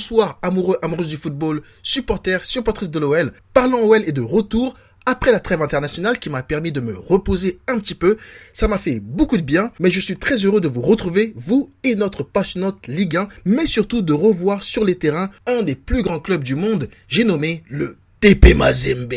Bonsoir amoureux, amoureuses du football, supporters, supportrices de l'OL. Parlons OL est de retour après la trêve internationale qui m'a permis de me reposer un petit peu. Ça m'a fait beaucoup de bien, mais je suis très heureux de vous retrouver, vous et notre passionnante Ligue 1, mais surtout de revoir sur les terrains un des plus grands clubs du monde, j'ai nommé le TP Mazembe.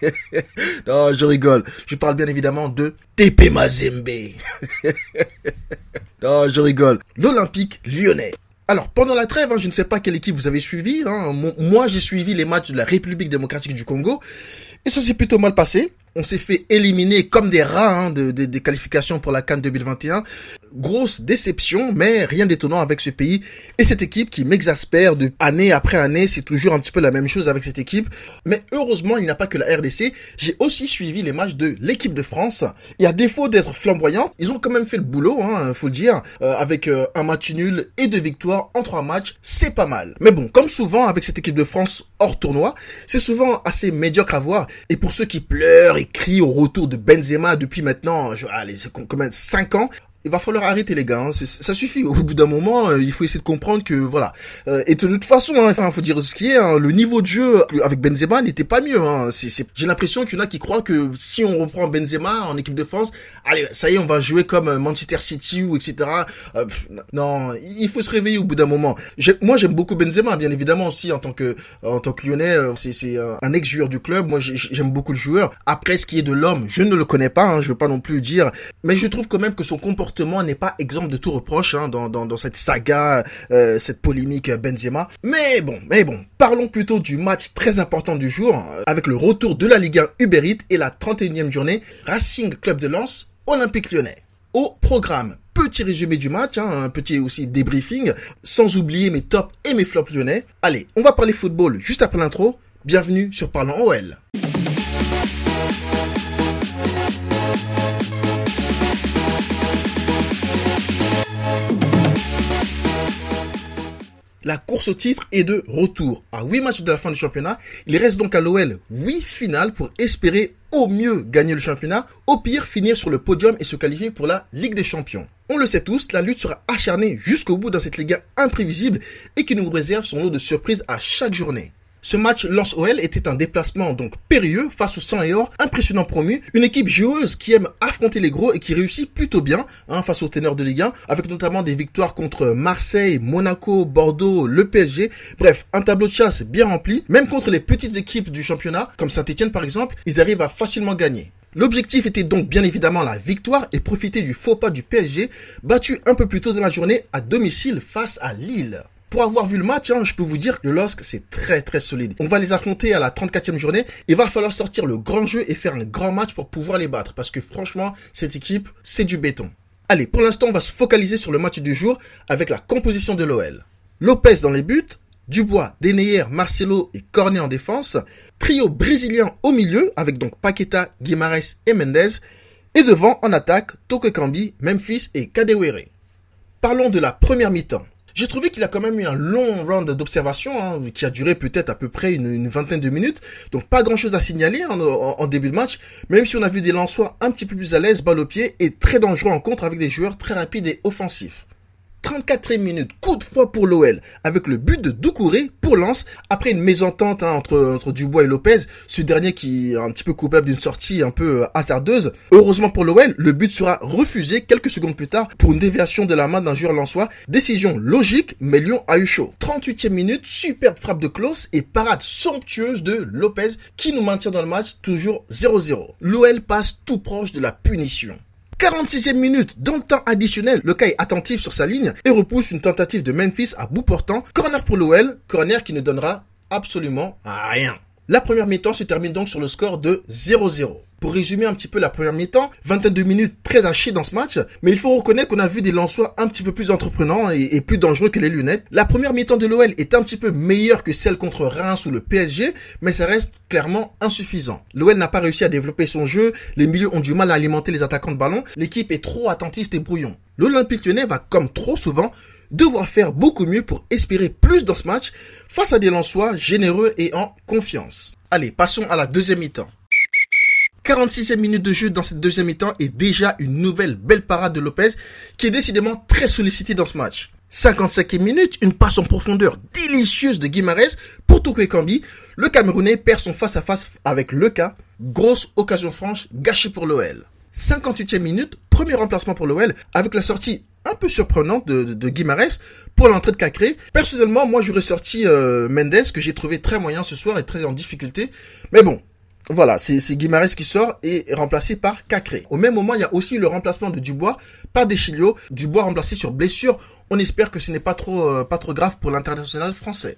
non, je rigole. Je parle bien évidemment de TP Mazembe. non, je rigole. L'Olympique lyonnais. Alors, pendant la trêve, hein, je ne sais pas quelle équipe vous avez suivi. Hein. Moi, j'ai suivi les matchs de la République démocratique du Congo. Et ça s'est plutôt mal passé on s'est fait éliminer comme des rats hein, de, des qualifications pour la Cannes 2021. Grosse déception, mais rien d'étonnant avec ce pays et cette équipe qui m'exaspère de année après année. C'est toujours un petit peu la même chose avec cette équipe. Mais heureusement, il n'y a pas que la RDC. J'ai aussi suivi les matchs de l'équipe de France. Et à défaut d'être flamboyant, ils ont quand même fait le boulot, hein, faut le dire, euh, avec euh, un match nul et deux victoires en trois matchs. C'est pas mal. Mais bon, comme souvent avec cette équipe de France hors tournoi, c'est souvent assez médiocre à voir. Et pour ceux qui pleurent crie au retour de Benzema depuis maintenant, je, allez, c'est combien 5 ans il va falloir arrêter les gars. Hein. Ça suffit. Au bout d'un moment, euh, il faut essayer de comprendre que voilà. Euh, et de toute façon, hein, enfin, faut dire ce qui est. Hein, le niveau de jeu avec Benzema n'était pas mieux. Hein. J'ai l'impression qu'il y en a qui croient que si on reprend Benzema en équipe de France, allez, ça y est, on va jouer comme euh, Manchester City ou etc. non, il faut se réveiller au bout d'un moment. Moi, j'aime beaucoup Benzema, bien évidemment aussi en tant que en tant que Lyonnais. C'est un ex-joueur du club. Moi, j'aime beaucoup le joueur. Après, ce qui est de l'homme, je ne le connais pas. Hein, je veux pas non plus dire, mais je trouve quand même que son comportement n'est pas exemple de tout reproche hein, dans, dans, cette saga, euh, cette polémique Benzema. Mais bon, mais bon, parlons plutôt du match très important du jour, euh, avec le retour de la Ligue 1 Uber Eats et la 31e journée Racing Club de Lens, Olympique Lyonnais. Au programme, petit résumé du match, hein, un petit aussi débriefing, sans oublier mes tops et mes flops lyonnais. Allez, on va parler football juste après l'intro. Bienvenue sur Parlons OL. La course au titre est de retour. À 8 matchs de la fin du championnat, il reste donc à l'OL 8 finales pour espérer au mieux gagner le championnat, au pire finir sur le podium et se qualifier pour la Ligue des Champions. On le sait tous, la lutte sera acharnée jusqu'au bout dans cette Ligue imprévisible et qui nous réserve son lot de surprises à chaque journée. Ce match lance OL était un déplacement donc périlleux face au sang et or, impressionnant promu, une équipe joueuse qui aime affronter les gros et qui réussit plutôt bien hein, face aux ténors de Ligue 1, avec notamment des victoires contre Marseille, Monaco, Bordeaux, le PSG. Bref, un tableau de chasse bien rempli, même contre les petites équipes du championnat, comme Saint-Etienne par exemple, ils arrivent à facilement gagner. L'objectif était donc bien évidemment la victoire et profiter du faux pas du PSG, battu un peu plus tôt dans la journée à domicile face à Lille. Pour avoir vu le match, hein, je peux vous dire que le LOSC, c'est très très solide. On va les affronter à la 34e journée. Il va falloir sortir le grand jeu et faire un grand match pour pouvoir les battre. Parce que franchement, cette équipe, c'est du béton. Allez, pour l'instant, on va se focaliser sur le match du jour avec la composition de l'OL. Lopez dans les buts, Dubois, Deneyer, Marcelo et Cornet en défense, trio brésilien au milieu avec donc Paqueta, Guimaraes et Mendez, et devant en attaque Tokekambi, Memphis et Kadewere. Parlons de la première mi-temps. J'ai trouvé qu'il a quand même eu un long round d'observation hein, qui a duré peut-être à peu près une, vingtaine de minutes. Donc pas grand-chose à signaler en, début de match. Même si on a vu des Lensois un petit peu plus à l'aise, balle au pied et très dangereux en contre avec des joueurs très rapides et offensifs. 34e minute, coup de froid pour l'OL, avec le but de Doucouré pour Lens, après une mésentente hein, entre, entre Dubois et Lopez, ce dernier qui est un petit peu coupable d'une sortie un peu euh, hasardeuse. Heureusement pour l'OL, le but sera refusé quelques secondes plus tard pour une déviation de la main d'un joueur lensois. Décision logique, mais Lyon a eu chaud. 38e minute, superbe frappe de Klaus et parade somptueuse de Lopez qui nous maintient dans le match toujours 0-0. L'OL passe tout proche de la punition. 46e minute, dans le temps additionnel, le cas est attentif sur sa ligne et repousse une tentative de Memphis à bout portant. Corner pour l'OL, corner qui ne donnera absolument rien. La première mi-temps se termine donc sur le score de 0-0. Pour résumer un petit peu la première mi-temps, 22 minutes très à chier dans ce match, mais il faut reconnaître qu'on a vu des Lensois un petit peu plus entreprenants et, plus dangereux que les lunettes. La première mi-temps de l'OL est un petit peu meilleure que celle contre Reims ou le PSG, mais ça reste clairement insuffisant. L'OL n'a pas réussi à développer son jeu, les milieux ont du mal à alimenter les attaquants de ballon, l'équipe est trop attentiste et brouillon. L'Olympique lyonnais va, comme trop souvent, devoir faire beaucoup mieux pour espérer plus dans ce match face à des Lensois généreux et en confiance. Allez, passons à la deuxième mi-temps. 46e minute de jeu dans cette deuxième mi-temps et déjà une nouvelle belle parade de Lopez qui est décidément très sollicité dans ce match. 55e minute, une passe en profondeur délicieuse de Guimarães pour Toko Ekambi. Le Camerounais perd son face-à-face avec le cas. Grosse occasion franche gâchée pour l'OL. 58e minute, premier remplacement pour l'OL avec la sortie un peu surprenante de, de, Guimarães pour l'entrée de Cacré. Personnellement, moi j'aurais sorti euh, Mendes que j'ai trouvé très moyen ce soir et très en difficulté. Mais bon, voilà, c'est Guimarães qui sort et remplacé par Cacré. Au même moment, il y a aussi le remplacement de Dubois par Deschilio. Dubois remplacé sur blessure. On espère que ce n'est pas trop euh, pas trop grave pour l'international français.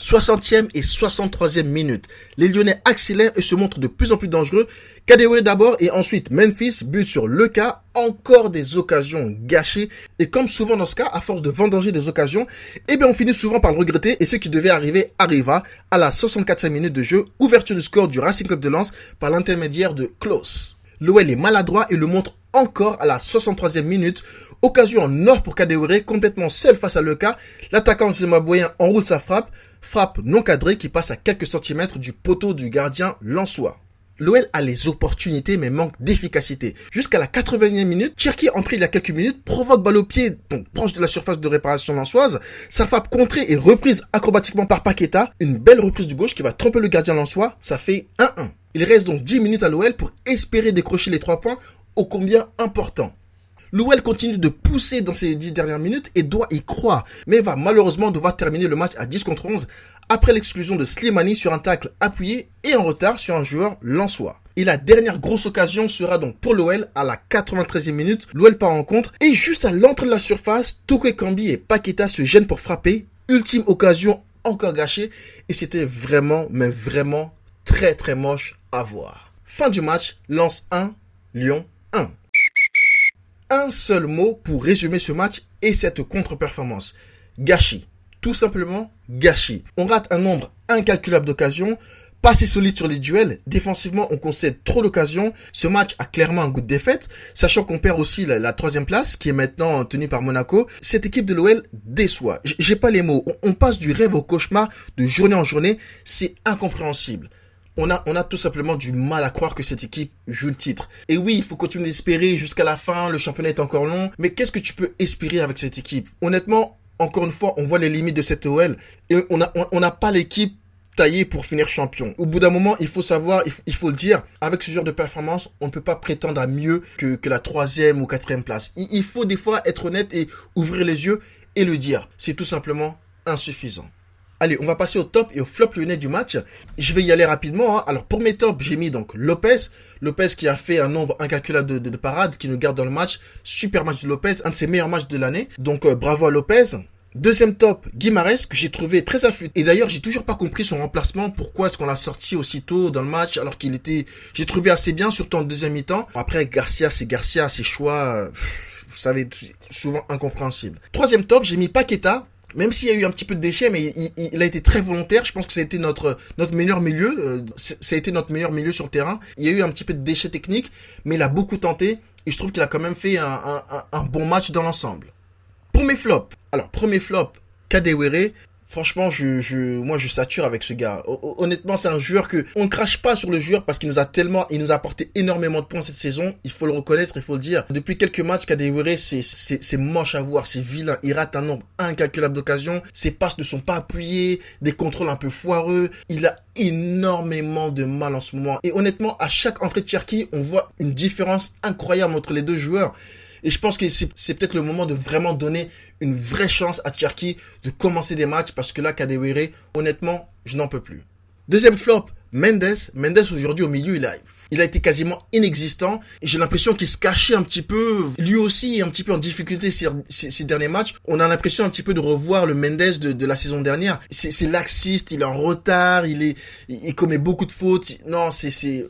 60e et 63e minute. Les Lyonnais accélèrent et se montrent de plus en plus dangereux. Kadewere d'abord et ensuite Memphis but sur le cas. Encore des occasions gâchées. Et comme souvent dans ce cas, à force de vendanger des occasions, eh bien on finit souvent par le regretter et ce qui devait arriver arriva à la 64e minute de jeu. Ouverture du score du Racing Club de Lens par l'intermédiaire de Klaus. L'OL est maladroit et le montre encore à la 63e minute Occasion en or pour Kadewere, complètement seul face à Leka. L'attaquant zimbabwéen enroule sa frappe, frappe non cadrée qui passe à quelques centimètres du poteau du gardien Lançois. L'OL a les opportunités mais manque d'efficacité. Jusqu'à la 80e minute, Cherki entré il y a quelques minutes, provoque balle au pied, donc proche de la surface de réparation lançoise. Sa frappe contrée et reprise acrobatiquement par Paqueta. Une belle reprise du gauche qui va tromper le gardien lançois. Ça fait 1-1. Il reste donc 10 minutes à l'OL pour espérer décrocher les 3 points, ô combien important. L'OL continue de pousser dans ces 10 dernières minutes et doit y croire, mais va malheureusement devoir terminer le match à 10 contre 11 après l'exclusion de Slimani sur un tacle appuyé et en retard sur un joueur lançois. Et la dernière grosse occasion sera donc pour l'OL à la 93e minute. L'OL part en contre et juste à l'entrée de la surface, Toko Kambi et Paqueta se gênent pour frapper. Ultime occasion encore gâchée et c'était vraiment, mais vraiment très très moche à voir. Fin du match, lance 1, Lyon 1 un seul mot pour résumer ce match et cette contre-performance. Gâchis. Tout simplement gâchis. On rate un nombre incalculable d'occasions, pas assez solide sur les duels. Défensivement, on concède trop d'occasions. Ce match a clairement un goût de défaite, sachant qu'on perd aussi la, troisième place, qui est maintenant tenue par Monaco. Cette équipe de l'OL déçoit. J'ai pas les mots. on passe du rêve au cauchemar de journée en journée. C'est incompréhensible on a, tout simplement du mal à croire que cette équipe joue le titre. Et oui, il faut continuer d'espérer jusqu'à la fin, le championnat est encore long, mais qu'est-ce que tu peux espérer avec cette équipe? Honnêtement, encore une fois, on voit les limites de cette OL et on n'a pas l'équipe taillée pour finir champion. Au bout d'un moment, il faut savoir, il faut, le dire, avec ce genre de performance, on ne peut pas prétendre à mieux que, que la troisième ou quatrième place. il faut des fois être honnête et ouvrir les yeux et le dire. C'est tout simplement insuffisant. Allez, on va passer au top et au flop lyonnais du match. Je vais y aller rapidement. Hein. Alors pour mes tops, j'ai mis donc Lopez. Lopez qui a fait un nombre incalculable de, parades, qui nous garde dans le match. Super match de Lopez, un de ses meilleurs matchs de l'année. Donc euh, bravo à Lopez. Deuxième top, Guimarães, que j'ai trouvé très affûté. Et d'ailleurs, j'ai toujours pas compris son remplacement. Pourquoi est-ce qu'on l'a sorti aussitôt dans le match alors qu'il était, j'ai trouvé assez bien, surtout en deuxième mi-temps. Après, Garcia, c'est Garcia, ses choix, vous savez, souvent incompréhensibles. Troisième top, j'ai mis Paqueta même s'il y a eu un petit peu de déchets, mais il, a été très volontaire. Je pense que ça a été notre notre meilleur milieu. Euh, ça notre meilleur milieu sur le terrain. Il y a eu un petit peu de déchets techniques, mais il a beaucoup tenté et je trouve qu'il a quand même fait un bon match dans l'ensemble. Pour mes flops, alors premier flop, Kadewere, Franchement, je, je, moi, je sature avec ce gars. Honnêtement, c'est un joueur que on ne crache pas sur le joueur parce qu'il nous a tellement, il nous a apporté énormément de points cette saison. Il faut le reconnaître, il faut le dire. Depuis quelques matchs, Kadewere, c'est, c'est, c'est moche à voir, c'est vilain. Il rate un nombre incalculable d'occasions. Ses passes ne sont pas appuyées, des contrôles un peu foireux. Il a énormément de mal en ce moment. Et honnêtement, à chaque entrée de Cherki, on voit une différence incroyable entre les deux joueurs. Et je pense que c'est peut-être le moment de vraiment donner une vraie chance à Cherki de commencer des matchs parce que là, Kadewere, honnêtement, je n'en peux plus. Deuxième flop, Mendes. Mendes aujourd'hui au milieu, il a, il a été quasiment inexistant. J'ai l'impression qu'il se cachait un petit peu. Lui aussi est un petit peu en difficulté ces, ces, derniers matchs. On a l'impression un petit peu de revoir le Mendes de, de la saison dernière. C'est laxiste, il est en retard, il est, il commet beaucoup de fautes. Non, c'est, c'est,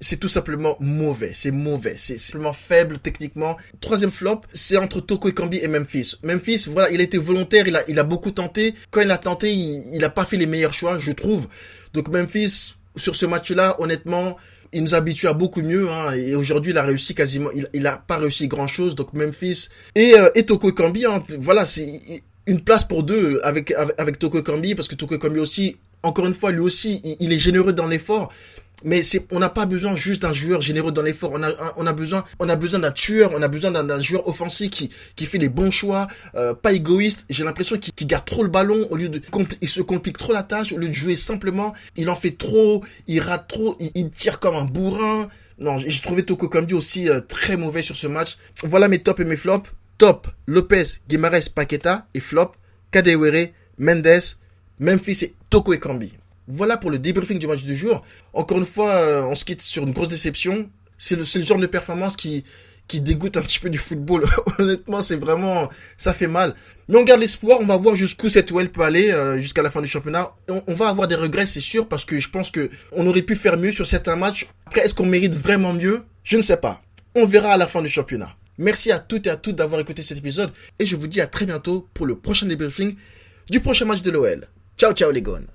c'est tout simplement mauvais. C'est mauvais. C'est simplement faible techniquement. Troisième flop, c'est entre Toko Ekambi et Memphis. Memphis, voilà, il a été volontaire, il a, il a beaucoup tenté. Quand il a tenté, il, n'a pas fait les meilleurs choix, je trouve. Donc Memphis, sur ce match-là, honnêtement, il nous habitue à beaucoup mieux. Hein, et aujourd'hui, il a réussi quasiment, il, il a pas réussi grand-chose. Donc Memphis et, euh, Toko Ekambi, hein, voilà, c'est une place pour deux avec, avec, Toko Ekambi, parce que Toko Ekambi aussi, encore une fois, lui aussi, il est généreux dans l'effort Mais c'est, on n'a pas besoin juste d'un joueur généreux dans l'effort. On a, on a besoin, on a besoin d'un tueur. On a besoin d'un joueur offensif qui, qui fait les bons choix, euh, pas égoïste. J'ai l'impression qu'il garde trop le ballon au lieu de, il se complique trop la tâche au lieu de jouer simplement. Il en fait trop, il rate trop, il, tire comme un bourrin. Non, j'ai trouvé Toko Kambi aussi euh, très mauvais sur ce match. Voilà mes tops et mes flops. Top, Lopez, Guimares, Paqueta et flop, Kadewere, Mendes, Memphis et Toko et Kambi. Voilà pour le débriefing du match du jour. Encore une fois, euh, on se quitte sur une grosse déception. C'est le, genre de performance qui, dégoûte un petit peu du football. Honnêtement, c'est vraiment, ça fait mal. Mais on garde l'espoir, on va voir jusqu'où cette OL peut aller euh, jusqu'à la fin du championnat. On, on va avoir des regrets, c'est sûr, parce que je pense que on aurait pu faire mieux sur certains matchs. Après, est-ce qu'on mérite vraiment mieux? Je ne sais pas. On verra à la fin du championnat. Merci à toutes et à toutes d'avoir écouté cet épisode et je vous dis à très bientôt pour le prochain débriefing du prochain match de l'OL. Ciao ciao les gones